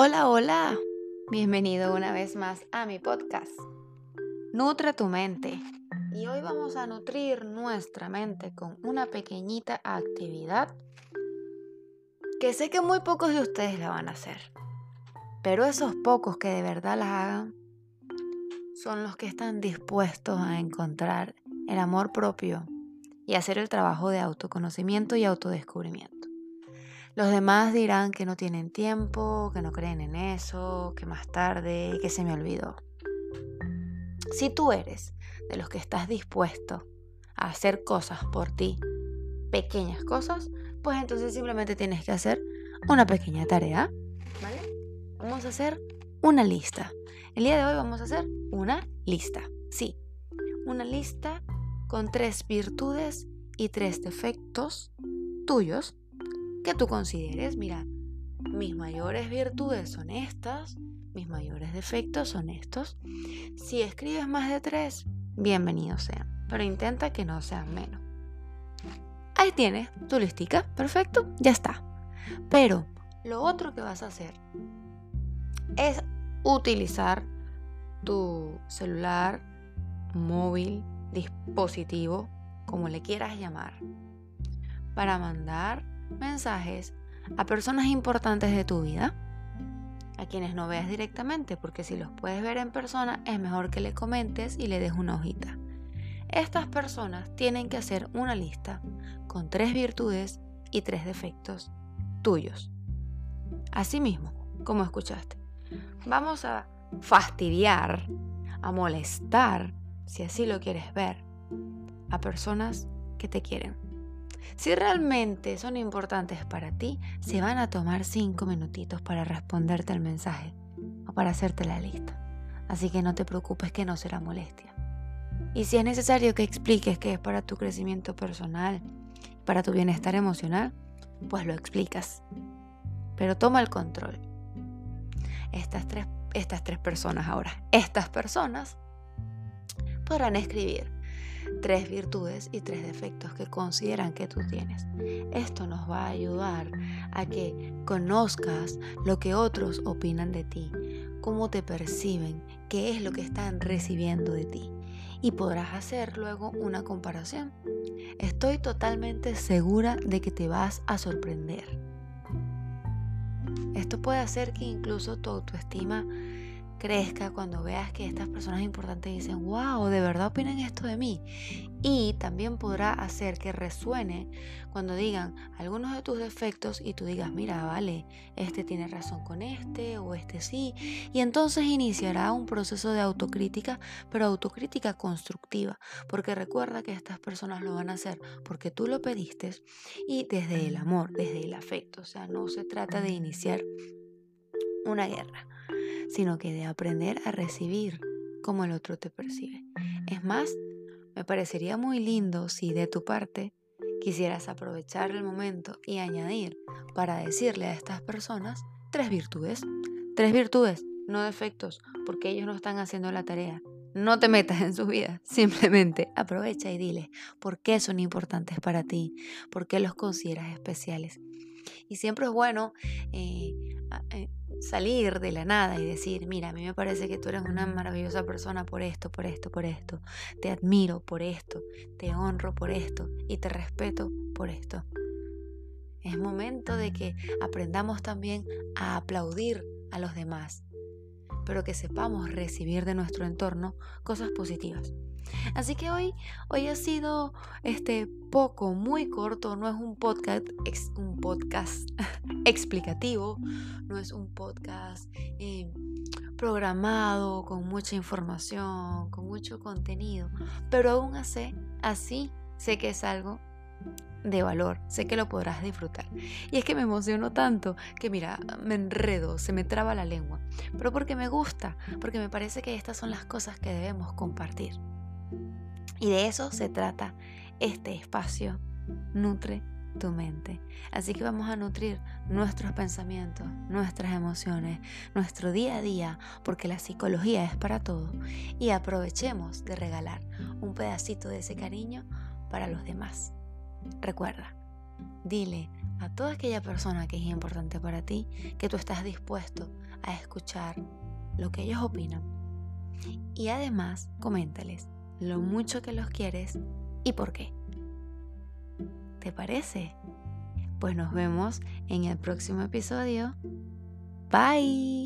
Hola, hola. Bienvenido una vez más a mi podcast. Nutre tu mente. Y hoy vamos a nutrir nuestra mente con una pequeñita actividad que sé que muy pocos de ustedes la van a hacer. Pero esos pocos que de verdad la hagan son los que están dispuestos a encontrar el amor propio y hacer el trabajo de autoconocimiento y autodescubrimiento. Los demás dirán que no tienen tiempo, que no creen en eso, que más tarde, que se me olvidó. Si tú eres de los que estás dispuesto a hacer cosas por ti, pequeñas cosas, pues entonces simplemente tienes que hacer una pequeña tarea, ¿vale? Vamos a hacer una lista. El día de hoy vamos a hacer una lista. Sí, una lista con tres virtudes y tres defectos tuyos que tú consideres, mira, mis mayores virtudes son estas, mis mayores defectos son estos. Si escribes más de tres, bienvenidos sean, pero intenta que no sean menos. Ahí tienes tu listica, perfecto, ya está. Pero lo otro que vas a hacer es utilizar tu celular, móvil, dispositivo, como le quieras llamar, para mandar mensajes a personas importantes de tu vida, a quienes no veas directamente, porque si los puedes ver en persona es mejor que le comentes y le des una hojita. Estas personas tienen que hacer una lista con tres virtudes y tres defectos tuyos. Asimismo, como escuchaste, vamos a fastidiar, a molestar, si así lo quieres ver, a personas que te quieren. Si realmente son importantes para ti, se van a tomar cinco minutitos para responderte el mensaje o para hacerte la lista. Así que no te preocupes que no será molestia. Y si es necesario que expliques que es para tu crecimiento personal, para tu bienestar emocional, pues lo explicas. Pero toma el control. Estas tres, estas tres personas ahora, estas personas podrán escribir tres virtudes y tres defectos que consideran que tú tienes. Esto nos va a ayudar a que conozcas lo que otros opinan de ti, cómo te perciben, qué es lo que están recibiendo de ti. Y podrás hacer luego una comparación. Estoy totalmente segura de que te vas a sorprender. Esto puede hacer que incluso tu autoestima crezca cuando veas que estas personas importantes dicen, wow, de verdad opinan esto de mí. Y también podrá hacer que resuene cuando digan algunos de tus defectos y tú digas, mira, vale, este tiene razón con este o este sí. Y entonces iniciará un proceso de autocrítica, pero autocrítica constructiva, porque recuerda que estas personas lo van a hacer porque tú lo pediste y desde el amor, desde el afecto. O sea, no se trata de iniciar una guerra sino que de aprender a recibir como el otro te percibe. Es más, me parecería muy lindo si de tu parte quisieras aprovechar el momento y añadir para decirle a estas personas tres virtudes. Tres virtudes, no defectos, porque ellos no están haciendo la tarea. No te metas en su vida, simplemente aprovecha y dile por qué son importantes para ti, por qué los consideras especiales. Y siempre es bueno eh, eh, salir de la nada y decir, mira, a mí me parece que tú eres una maravillosa persona por esto, por esto, por esto. Te admiro por esto, te honro por esto y te respeto por esto. Es momento de que aprendamos también a aplaudir a los demás, pero que sepamos recibir de nuestro entorno cosas positivas. Así que hoy, hoy ha sido este poco, muy corto, no es un podcast, un podcast explicativo, no es un podcast eh, programado con mucha información, con mucho contenido, pero aún así, así sé que es algo de valor, sé que lo podrás disfrutar. Y es que me emociono tanto que mira, me enredo, se me traba la lengua, pero porque me gusta, porque me parece que estas son las cosas que debemos compartir. Y de eso se trata este espacio. Nutre tu mente. Así que vamos a nutrir nuestros pensamientos, nuestras emociones, nuestro día a día, porque la psicología es para todo. Y aprovechemos de regalar un pedacito de ese cariño para los demás. Recuerda, dile a toda aquella persona que es importante para ti que tú estás dispuesto a escuchar lo que ellos opinan. Y además, coméntales lo mucho que los quieres y por qué. ¿Te parece? Pues nos vemos en el próximo episodio. Bye.